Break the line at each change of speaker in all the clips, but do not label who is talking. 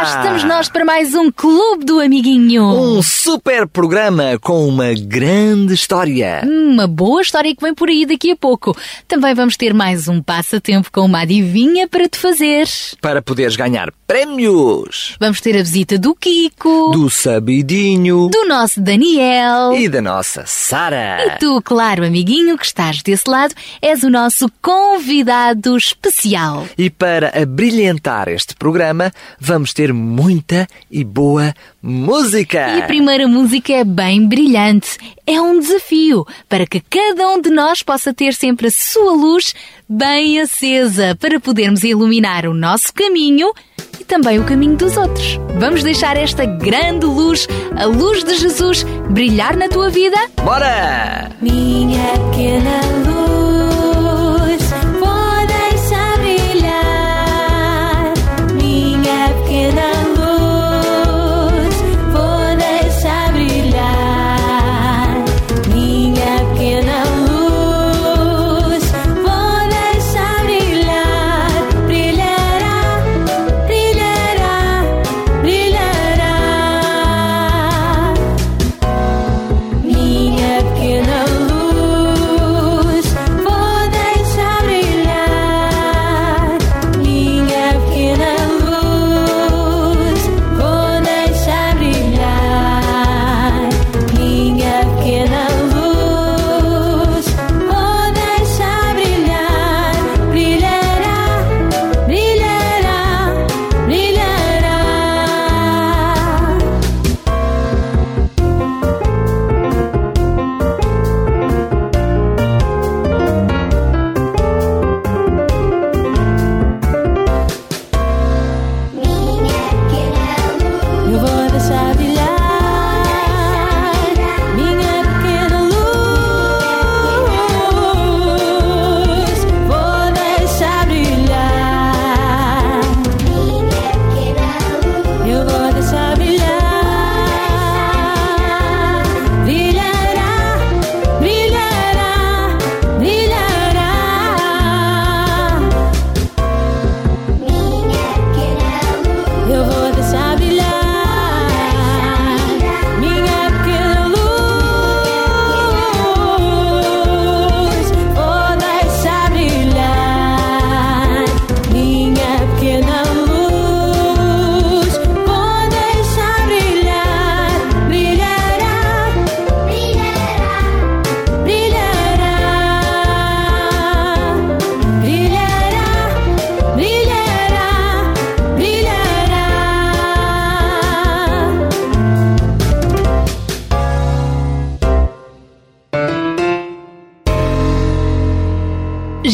Cá estamos nós para mais um Clube do Amiguinho.
Um super programa com uma grande história.
Uma boa história que vem por aí daqui a pouco. Também vamos ter mais um passatempo com uma adivinha para te fazer.
Para poderes ganhar prémios
Vamos ter a visita do Kiko,
do Sabidinho
do nosso Daniel.
e da nossa Sara.
E tu, claro, amiguinho, que estás desse lado, és o nosso convidado especial.
E para abrilhantar este programa, vamos ter muita e boa música.
E a primeira música é bem brilhante. É um desafio para que cada um de nós possa ter sempre a sua luz bem acesa para podermos iluminar o nosso caminho e também o caminho dos outros. Vamos deixar esta grande luz, a luz de Jesus, brilhar na tua vida?
Bora!
Minha pequena luz,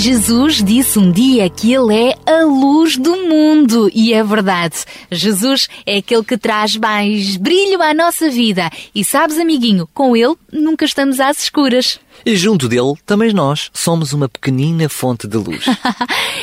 Jesus disse um dia que Ele é a luz do mundo. E é verdade. Jesus é aquele que traz mais brilho à nossa vida. E sabes, amiguinho, com Ele nunca estamos às escuras.
E junto dele, também nós somos uma pequenina fonte de luz.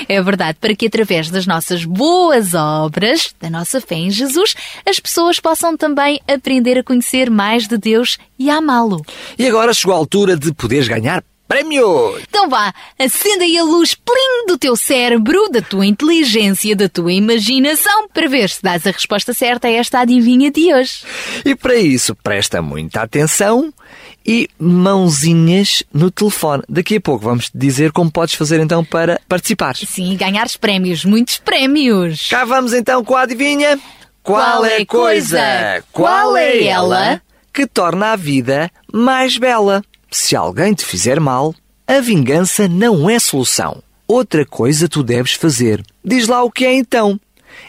É verdade, para que através das nossas boas obras, da nossa fé em Jesus, as pessoas possam também aprender a conhecer mais de Deus e a amá-lo.
e agora chegou a altura de poderes ganhar prémios.
Então vá, acenda aí a luz plim do teu cérebro, da tua inteligência, da tua imaginação, para ver se dás a resposta certa a esta adivinha de hoje.
E para isso, presta muita atenção e mãozinhas no telefone. Daqui a pouco vamos te dizer como podes fazer então para participar.
Sim, ganhares prémios, muitos prémios.
Cá vamos então com a adivinha. Qual é a coisa? Qual é ela que torna a vida mais bela? Se alguém te fizer mal, a vingança não é solução. Outra coisa tu deves fazer. Diz lá o que é então.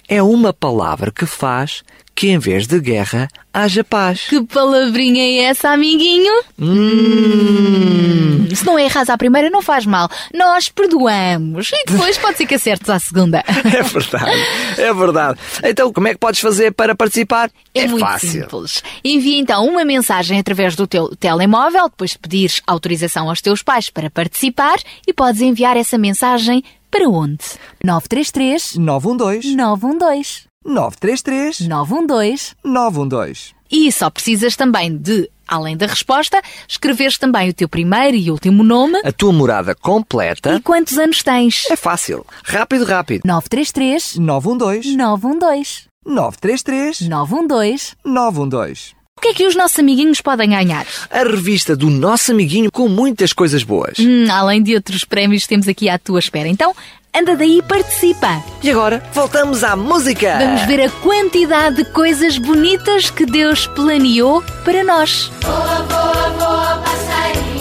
é uma palavra que faz que em vez de guerra haja paz.
Que palavrinha é essa, amiguinho?
Hum.
Se não erras à primeira, não faz mal. Nós perdoamos. E depois pode ser que acertes à segunda.
É verdade, é verdade. Então, como é que podes fazer para participar?
É, muito
fácil.
simples. Envia então uma mensagem através do teu telemóvel, depois de pedires autorização aos teus pais para participar e podes enviar essa mensagem para onde? 933
912
912
933
912
912.
E só precisas também de, além da resposta, escreveres também o teu primeiro e último nome
A tua morada completa
e quantos anos tens.
é fácil. Rápido, rápido.
933
912
912
933
912
912.
O que é que os nossos amiguinhos podem ganhar?
A revista do nosso amiguinho com muitas coisas boas.
Hum, além de outros prémios temos aqui à tua espera. Então, anda daí e participa.
E agora, voltamos à música.
Vamos ver a quantidade de coisas bonitas que Deus planeou para nós.
Voa, voa, voa, passarinho.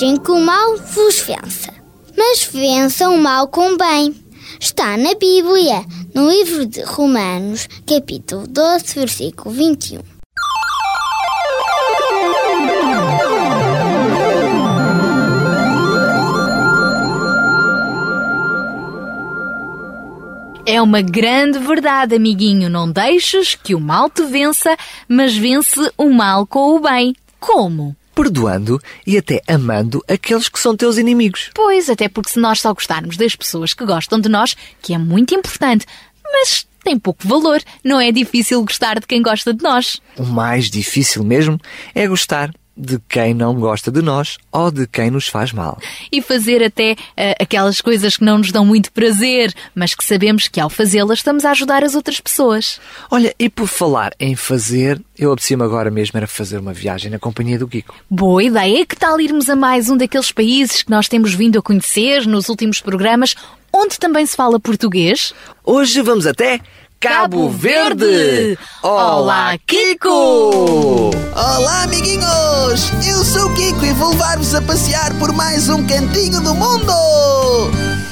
Deixem que o mal vos vença, mas vençam o mal com bem. Está na Bíblia, no livro de Romanos, capítulo 12, versículo 21.
É uma grande verdade, amiguinho. Não deixes que o mal te vença, mas vence o mal com o bem. Como?
Perdoando e até amando aqueles que são teus inimigos.
Pois, até porque se nós só gostarmos das pessoas que gostam de nós, que é muito importante, mas tem pouco valor, não é difícil gostar de quem gosta de nós.
O mais difícil mesmo é gostar de quem não gosta de nós ou de quem nos faz mal.
E fazer até eh, aquelas coisas que não nos dão muito prazer, mas que sabemos que ao fazê-las estamos a ajudar as outras pessoas.
Olha, e por falar em fazer, eu apetecia-me agora mesmo era fazer uma viagem na companhia do Kiko.
Boa ideia! Que tal irmos a mais um daqueles países que nós temos vindo a conhecer nos últimos programas, onde também se fala português?
Hoje vamos até Cabo! Verde! Olá, Kiko!
Olá, amiguinhos! Eu sou o Kiko e vou levar-vos a passear por mais um cantinho do mundo!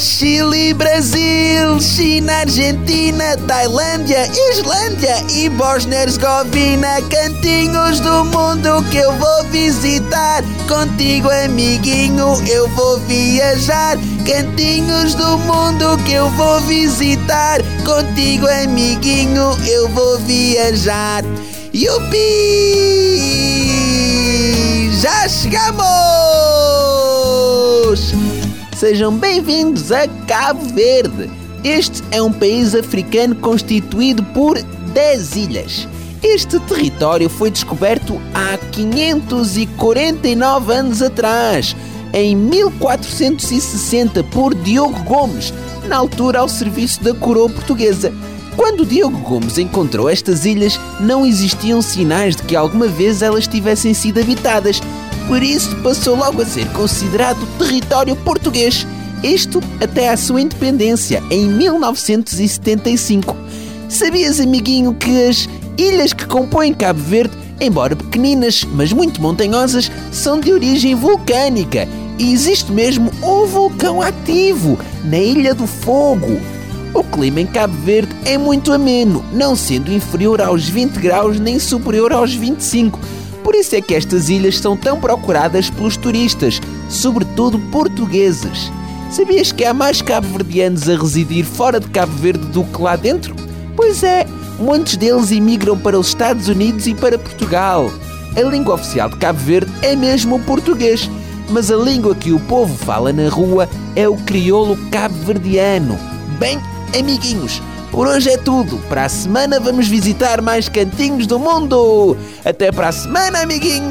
Chile, Brasil, China, Argentina, Tailândia, Islândia e Bósnia-Herzegovina, cantinhos do mundo que eu vou visitar. Contigo, amiguinho, eu vou viajar. Cantinhos do mundo que eu vou visitar. Contigo, amiguinho, eu vou viajar. Yupi! Já chegamos! Sejam bem-vindos a Cabo Verde. Este é um país africano constituído por 10 ilhas. Este território foi descoberto há 549 anos atrás, em 1460, por Diogo Gomes, na altura ao serviço da coroa portuguesa. Quando Diogo Gomes encontrou estas ilhas, não existiam sinais de que alguma vez elas tivessem sido habitadas, por isso passou logo a ser considerado território português. Isto até à sua independência, em 1975. Sabias, amiguinho, que as ilhas que compõem Cabo Verde, embora pequeninas, mas muito montanhosas, são de origem vulcânica e existe mesmo um vulcão ativo na Ilha do Fogo. O clima em Cabo Verde é muito ameno, não sendo inferior aos 20 graus nem superior aos 25 por isso é que estas ilhas são tão procuradas pelos turistas, sobretudo portugueses. Sabias que há mais cabo-verdianos a residir fora de Cabo Verde do que lá dentro? Pois é, muitos deles imigram para os Estados Unidos e para Portugal. A língua oficial de Cabo Verde é mesmo o português, mas a língua que o povo fala na rua é o crioulo cabo-verdiano. Bem, amiguinhos, por hoje é tudo. Para a semana vamos visitar mais cantinhos do mundo. Até para a semana, amiguinhos!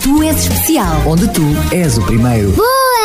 tu és especial.
Onde tu és o primeiro.
Boa!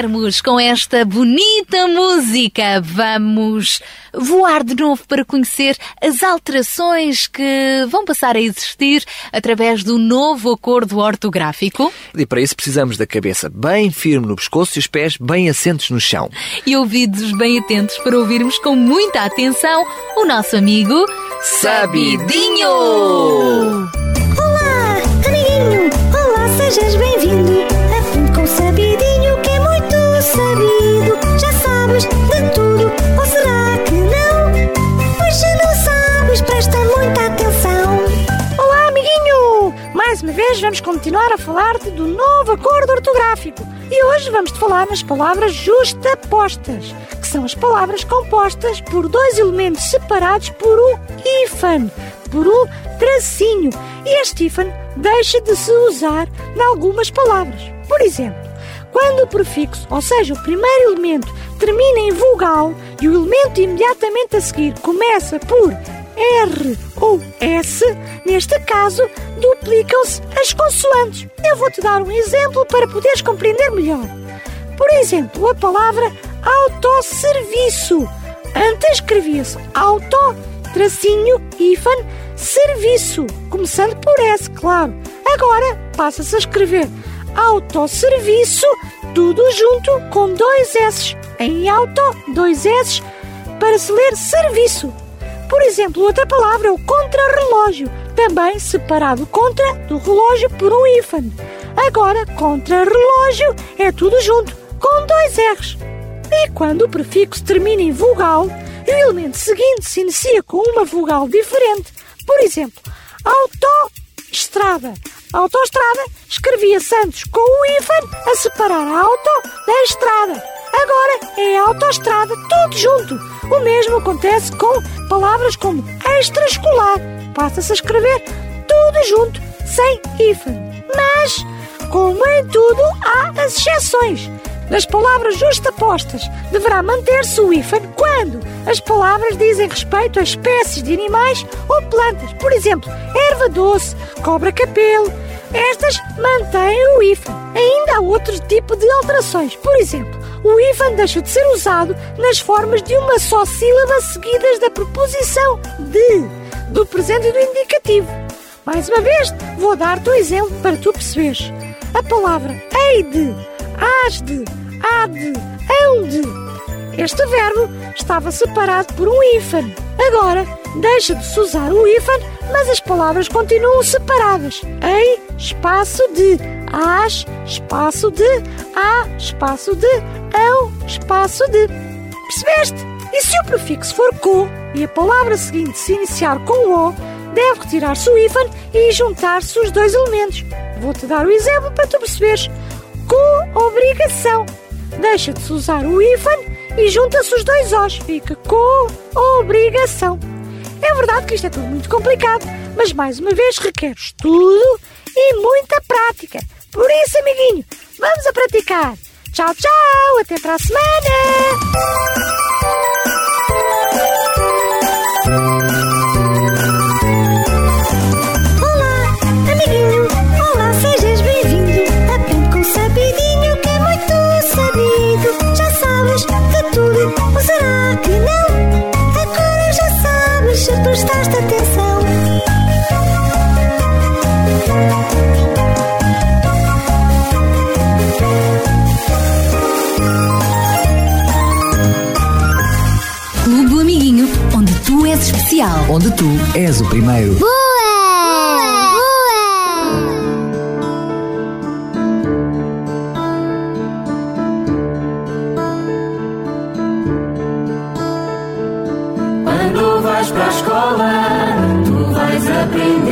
Voarmos com esta bonita música, vamos voar de novo para conhecer as alterações que vão passar a existir através do novo acordo ortográfico.
E para isso precisamos da cabeça bem firme no pescoço e os pés bem assentos no chão.
E ouvidos bem atentos para ouvirmos com muita atenção o nosso amigo
Sabidinho!
Olá, amiguinho! Olá, sejas bem-vindo!
Uma vez vamos continuar a falar-te do novo acordo ortográfico. E hoje vamos-te falar nas palavras justapostas, que são as palavras compostas por dois elementos separados por um hífen, por um tracinho. E este hífen deixa de se usar em algumas palavras. Por exemplo, quando o prefixo, ou seja, o primeiro elemento, termina em vogal e o elemento imediatamente a seguir começa por R ou S, neste caso, duplicam-se as consoantes. Eu vou-te dar um exemplo para poderes compreender melhor. Por exemplo, a palavra autosserviço. Antes escrevia-se auto, tracinho, hífen, serviço, começando por S, claro. Agora passa-se a escrever autosserviço, tudo junto com dois S. Em auto, dois S, para se ler serviço. Por exemplo, outra palavra é o contrarrelógio, também separado contra do relógio por um hífen. Agora, contrarrelógio é tudo junto, com dois R's. E quando o prefixo termina em vogal, o elemento seguinte se inicia com uma vogal diferente. Por exemplo, autoestrada. Autoestrada escrevia-se antes com o hífen a separar a auto da estrada. Agora é autoestrada, tudo junto. O mesmo acontece com palavras como extraescolar. Passa-se a escrever tudo junto, sem hífen. Mas, como em tudo, há as exceções. Nas palavras justapostas, deverá manter-se o hífen quando as palavras dizem respeito a espécies de animais ou plantas. Por exemplo, erva doce, cobra-capelo. Estas mantêm o hífen. Ainda há outro tipo de alterações. Por exemplo, o hífen deixa de ser usado nas formas de uma só sílaba seguidas da preposição de, do presente e do indicativo. Mais uma vez, vou dar-te um exemplo para tu perceberes. A palavra hei de, has de, há de, hão de. Este verbo estava separado por um hífen. Agora, deixa de se usar o hífen, mas as palavras continuam separadas. Ei, espaço de, as, espaço de, há, espaço de, hão, espaço de. Percebeste? E se o prefixo for co e a palavra seguinte se iniciar com o, deve retirar-se o hífen e juntar-se os dois elementos. Vou-te dar o exemplo para tu perceberes. Co-obrigação. Deixa de se usar o hífen e junta-se os dois Os. Fica co-obrigação. É verdade que isto é tudo muito complicado, mas mais uma vez requer estudo e muita prática. Por isso, amiguinho, vamos a praticar. Tchau, tchau, até para a semana!
Onde tu és
o primeiro.
Boa! Boa!
Quando vais para a escola, tu vais aprender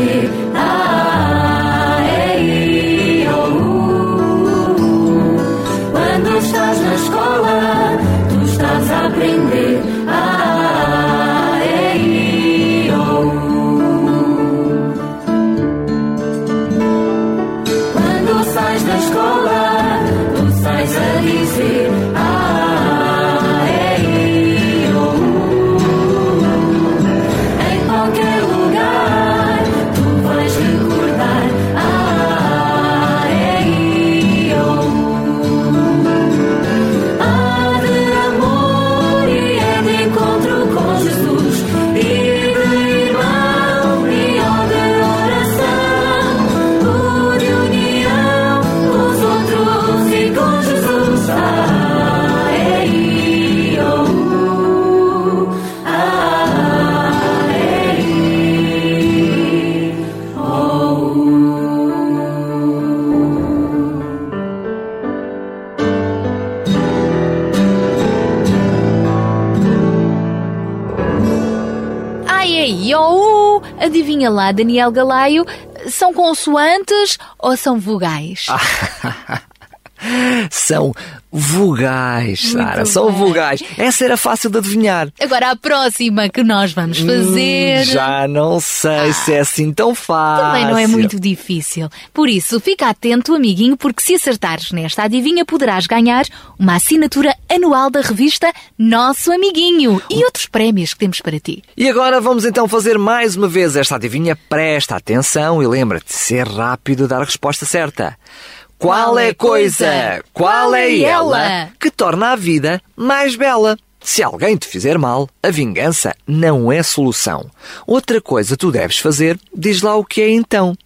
Daniel Galaio, são consoantes ou são vogais?
São vogais, Sara. São vogais. Essa era fácil de adivinhar.
Agora a próxima que nós vamos fazer.
Hum, já não sei se é assim tão fácil.
Também não é muito difícil. Por isso, fica atento, amiguinho, porque se acertares nesta adivinha, poderás ganhar uma assinatura anual da revista Nosso Amiguinho e outros prémios que temos para ti.
E agora vamos então fazer mais uma vez esta adivinha. Presta atenção e lembra-te, ser rápido e dar a resposta certa. Qual é a coisa, qual é ela que torna a vida mais bela? Se alguém te fizer mal, a vingança não é solução. Outra coisa tu deves fazer, diz lá o que é então.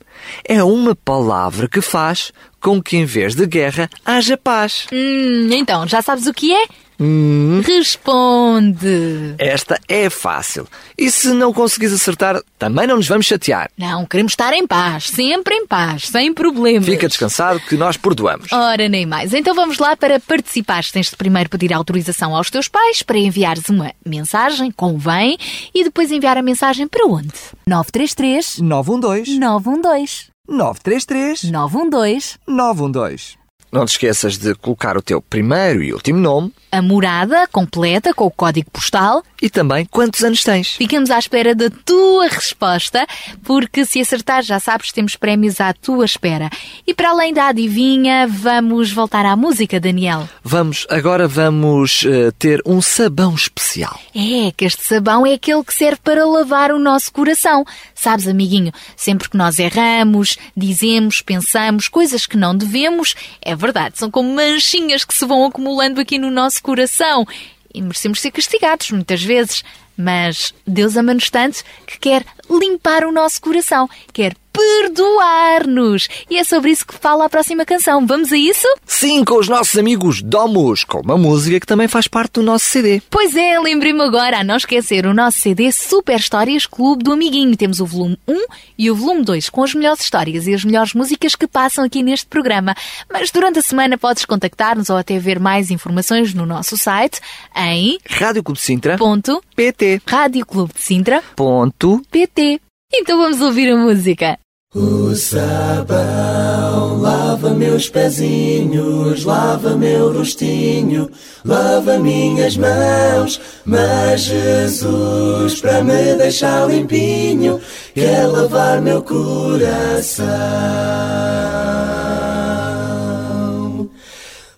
É uma palavra que faz com que em vez de guerra haja paz.
Hum, então, já sabes o que é?
Hum.
Responde.
Esta é fácil. E se não conseguires acertar, também não nos vamos chatear.
Não, queremos estar em paz, sempre em paz, sem problemas.
Fica descansado que nós perdoamos.
Ora, nem mais. Então vamos lá para participar. Tens de primeiro pedir autorização aos teus pais para enviares uma mensagem, convém, e depois enviar a mensagem para onde? 933
912
912
933
912
912. Não te esqueças de colocar o teu primeiro e último nome
a morada completa com o código postal.
e também quantos anos tens.
Ficamos à espera da tua resposta, porque se acertar, já sabes, temos prémios à tua espera. E para além da adivinha, vamos voltar à música, Daniel.
Vamos, agora vamos eh, ter um sabão especial.
É, que este sabão é aquele que serve para lavar o nosso coração. Sabes, amiguinho, sempre que nós erramos, dizemos, pensamos coisas que não devemos, é verdade, são como manchinhas que se vão acumulando aqui no nosso coração. E merecemos ser castigados muitas vezes. Mas Deus ama-nos tanto que quer limpar o nosso coração, quer perdoar-nos. E é sobre isso que fala a próxima canção. Vamos a isso?
Sim, com os nossos amigos Domus, com uma música que também faz parte do nosso CD.
Pois é, lembrei-me agora a não esquecer o nosso CD Super Histórias Clube do Amiguinho. Temos o volume 1 e o volume 2 com as melhores histórias e as melhores músicas que passam aqui neste programa. Mas durante a semana podes contactar-nos ou até ver mais informações no nosso site em
Rádio Clube de Sintra.
ponto
PT.
Rádio Clube de Sintra
Ponto.
PT. Então vamos ouvir a música.
O sabão lava meus pezinhos, lava meu rostinho, lava minhas mãos. Mas Jesus, para me deixar limpinho, quer lavar meu coração.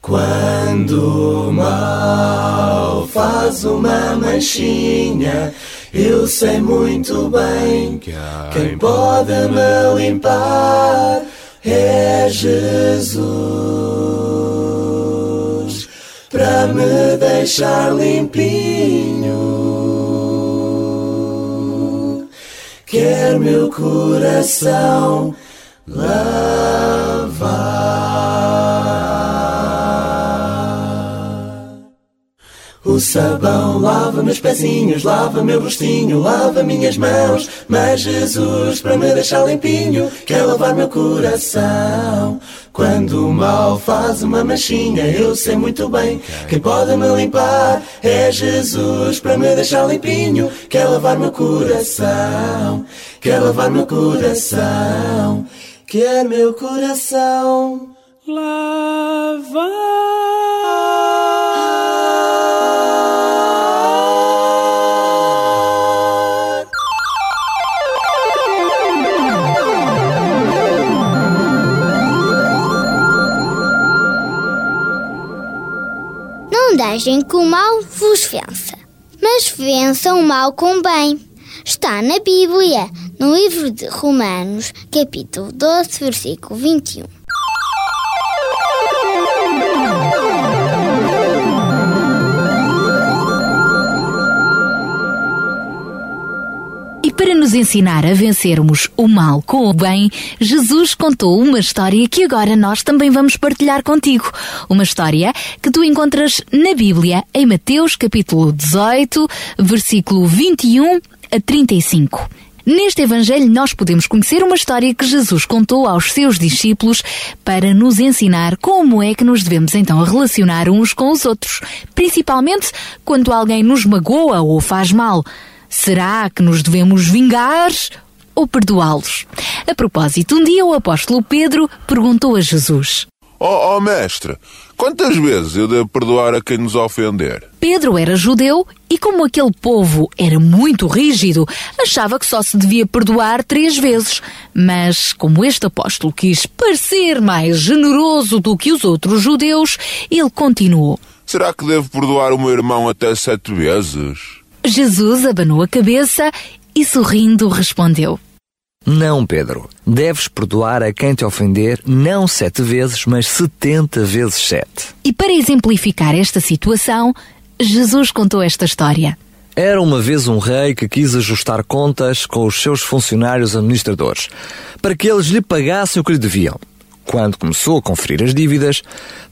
Quando o mal faz uma manchinha, eu sei muito bem quem pode me limpar é Jesus para me deixar limpinho. Quer meu coração lavar. O sabão lava meus pezinhos, lava meu rostinho, lava minhas mãos. Mas Jesus, para me deixar limpinho, quer lavar meu coração. Quando o mal faz uma manchinha, eu sei muito bem quem pode me limpar é Jesus, para me deixar limpinho, quer lavar meu coração, quer lavar meu coração, quer meu coração lavar.
Deixem que o mal vos vença, mas vençam o mal com bem. Está na Bíblia, no livro de Romanos, capítulo 12, versículo 21.
Ensinar a vencermos o mal com o bem, Jesus contou uma história que agora nós também vamos partilhar contigo. Uma história que tu encontras na Bíblia, em Mateus capítulo 18, versículo 21 a 35. Neste Evangelho, nós podemos conhecer uma história que Jesus contou aos seus discípulos para nos ensinar como é que nos devemos então relacionar uns com os outros, principalmente quando alguém nos magoa ou faz mal. Será que nos devemos vingar ou perdoá-los? A propósito, um dia o apóstolo Pedro perguntou a Jesus:
Oh, oh mestre, quantas vezes eu devo perdoar a quem nos ofender?
Pedro era judeu e, como aquele povo era muito rígido, achava que só se devia perdoar três vezes. Mas, como este apóstolo quis parecer mais generoso do que os outros judeus, ele continuou:
Será que devo perdoar o meu irmão até sete vezes?
Jesus abanou a cabeça e, sorrindo, respondeu:
Não, Pedro. Deves perdoar a quem te ofender não sete vezes, mas setenta vezes sete.
E para exemplificar esta situação, Jesus contou esta história.
Era uma vez um rei que quis ajustar contas com os seus funcionários administradores, para que eles lhe pagassem o que lhe deviam. Quando começou a conferir as dívidas,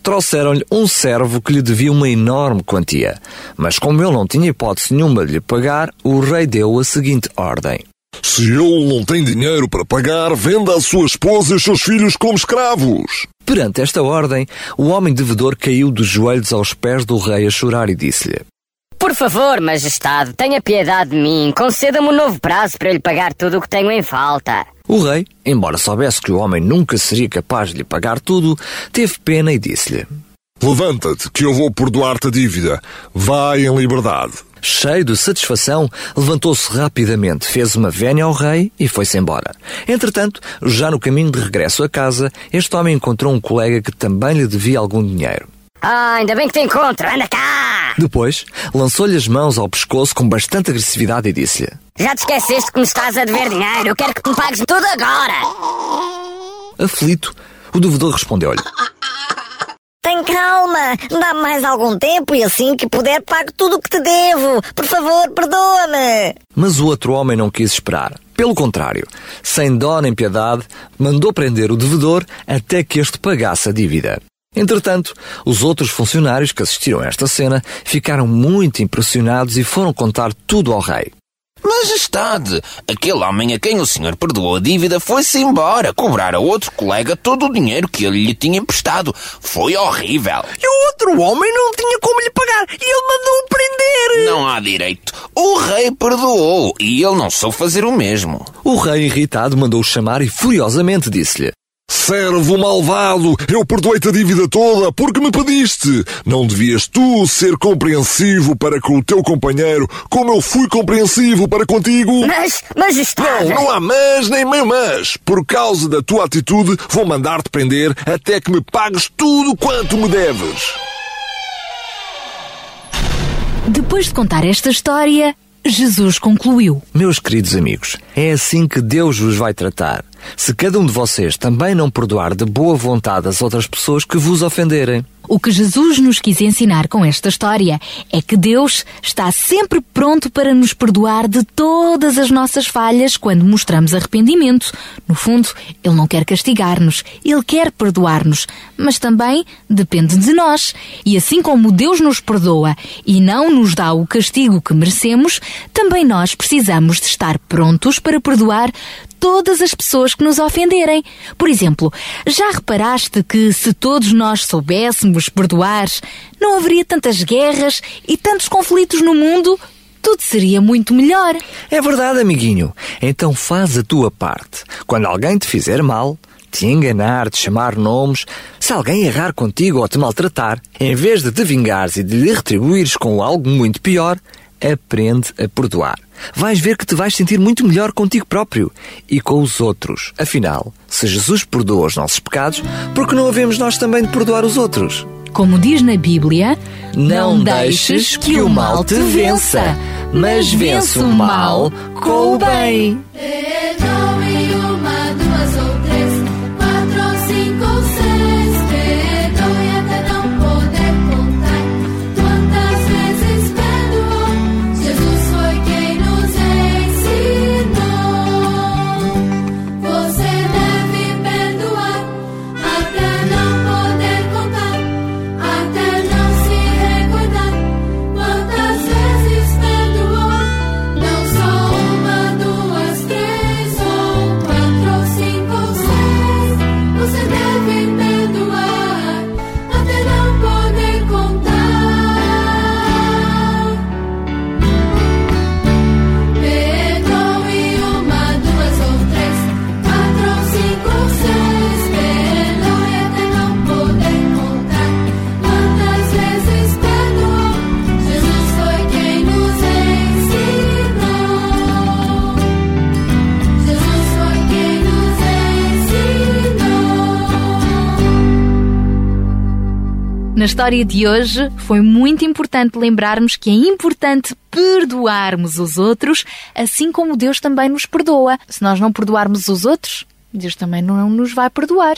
trouxeram-lhe um servo que lhe devia uma enorme quantia. Mas como ele não tinha hipótese nenhuma de lhe pagar, o rei deu a seguinte ordem.
Se ele não tem dinheiro para pagar, venda a sua esposa e os seus filhos como escravos.
Perante esta ordem, o homem devedor caiu dos joelhos aos pés do rei a chorar e disse-lhe:
Por favor, majestade, tenha piedade de mim. Conceda-me um novo prazo para lhe pagar tudo o que tenho em falta.
O rei, embora soubesse que o homem nunca seria capaz de lhe pagar tudo, teve pena e disse-lhe:
Levanta-te, que eu vou perdoar-te a dívida. Vai em liberdade.
Cheio de satisfação, levantou-se rapidamente, fez uma vénia ao rei e foi-se embora. Entretanto, já no caminho de regresso a casa, este homem encontrou um colega que também lhe devia algum dinheiro.
Ah, ainda bem que te encontro. Anda cá!
Depois, lançou-lhe as mãos ao pescoço com bastante agressividade e disse-lhe:
Já te esqueceste que me estás a dever dinheiro. Eu quero que me pagues tudo agora.
Aflito, o devedor respondeu-lhe:
Tem calma, dá-me mais algum tempo e assim que puder pago tudo o que te devo. Por favor, perdoa-me.
Mas o outro homem não quis esperar. Pelo contrário, sem dó nem piedade, mandou prender o devedor até que este pagasse a dívida. Entretanto, os outros funcionários que assistiram a esta cena ficaram muito impressionados e foram contar tudo ao rei.
Majestade, aquele homem a quem o senhor perdoou a dívida foi-se embora cobrar a outro colega todo o dinheiro que ele lhe tinha emprestado. Foi horrível.
E o outro homem não tinha como lhe pagar e ele mandou-o prender.
Não há direito. O rei perdoou e ele não soube fazer o mesmo.
O rei, irritado, mandou-o chamar e furiosamente disse-lhe:
Servo malvado, eu perdoei-te a dívida toda porque me pediste. Não devias tu ser compreensivo para com o teu companheiro como eu fui compreensivo para contigo?
Mas, majestade...
Não, não há mas nem meio mas. Por causa da tua atitude, vou mandar-te prender até que me pagues tudo quanto me deves.
Depois de contar esta história, Jesus concluiu:
Meus queridos amigos, é assim que Deus vos vai tratar. Se cada um de vocês também não perdoar de boa vontade as outras pessoas que vos ofenderem.
O que Jesus nos quis ensinar com esta história é que Deus está sempre pronto para nos perdoar de todas as nossas falhas quando mostramos arrependimento. No fundo, Ele não quer castigar-nos, Ele quer perdoar-nos, mas também depende de nós. E assim como Deus nos perdoa e não nos dá o castigo que merecemos, também nós precisamos de estar prontos para perdoar todas as pessoas que nos ofenderem. Por exemplo, já reparaste que se todos nós soubéssemos perdoar, não haveria tantas guerras e tantos conflitos no mundo? Tudo seria muito melhor.
É verdade, amiguinho. Então faz a tua parte. Quando alguém te fizer mal, te enganar, te chamar nomes, se alguém errar contigo ou te maltratar, em vez de te vingares e de lhe retribuires com algo muito pior, aprende a perdoar. Vais ver que te vais sentir muito melhor contigo próprio e com os outros. Afinal, se Jesus perdoa os nossos pecados, por que não havemos nós também de perdoar os outros?
Como diz na Bíblia,
não, não deixes que o mal te vença, mas vence o mal com o bem.
Na história de hoje, foi muito importante lembrarmos que é importante perdoarmos os outros, assim como Deus também nos perdoa. Se nós não perdoarmos os outros, Deus também não nos vai perdoar.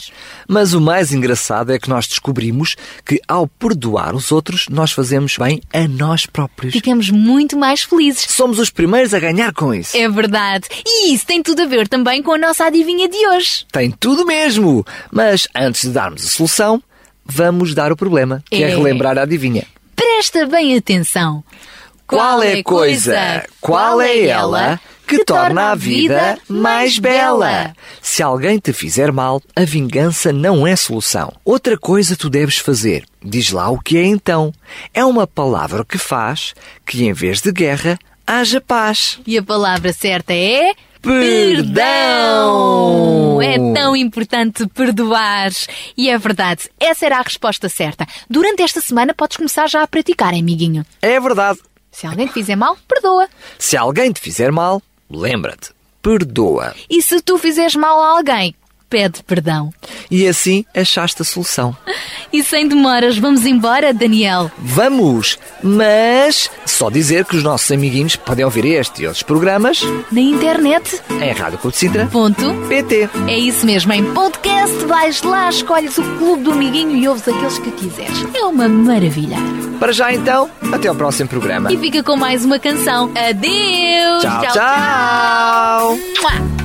Mas o mais engraçado é que nós descobrimos que ao perdoar os outros, nós fazemos bem a nós próprios.
Ficamos muito mais felizes.
Somos os primeiros a ganhar com isso.
É verdade. E isso tem tudo a ver também com a nossa adivinha de hoje.
Tem tudo mesmo. Mas antes de darmos a solução, vamos dar o problema, que é,
É.
relembrar a adivinha.
Presta bem atenção.
Qual é a coisa, qual é ela que torna a vida mais bela? Se alguém te fizer mal, a vingança não é solução. Outra coisa tu deves fazer. Diz lá o que é então. É uma palavra que faz que em vez de guerra haja paz.
E a palavra certa é.
Perdão!
É tão importante perdoar. E é verdade, essa era a resposta certa. Durante esta semana podes começar já a praticar, amiguinho.
É verdade.
Se alguém te fizer mal, perdoa.
Se alguém te fizer mal, lembra-te. Perdoa.
E se tu fizeres mal a alguém, pede perdão.
E assim achaste a solução.
E sem demoras, vamos embora, Daniel.
Vamos! Mas só dizer que os nossos amiguinhos podem ouvir este e outros programas
Na internet.
em Rádio Clube de Sintra.
Ponto.
PT.
É isso mesmo, em podcast vais lá, escolhes o clube do amiguinho e ouves aqueles que quiseres. É uma maravilha.
Para já então, até ao próximo programa.
E fica com mais uma canção. Adeus!
Tchau, tchau.
Mua.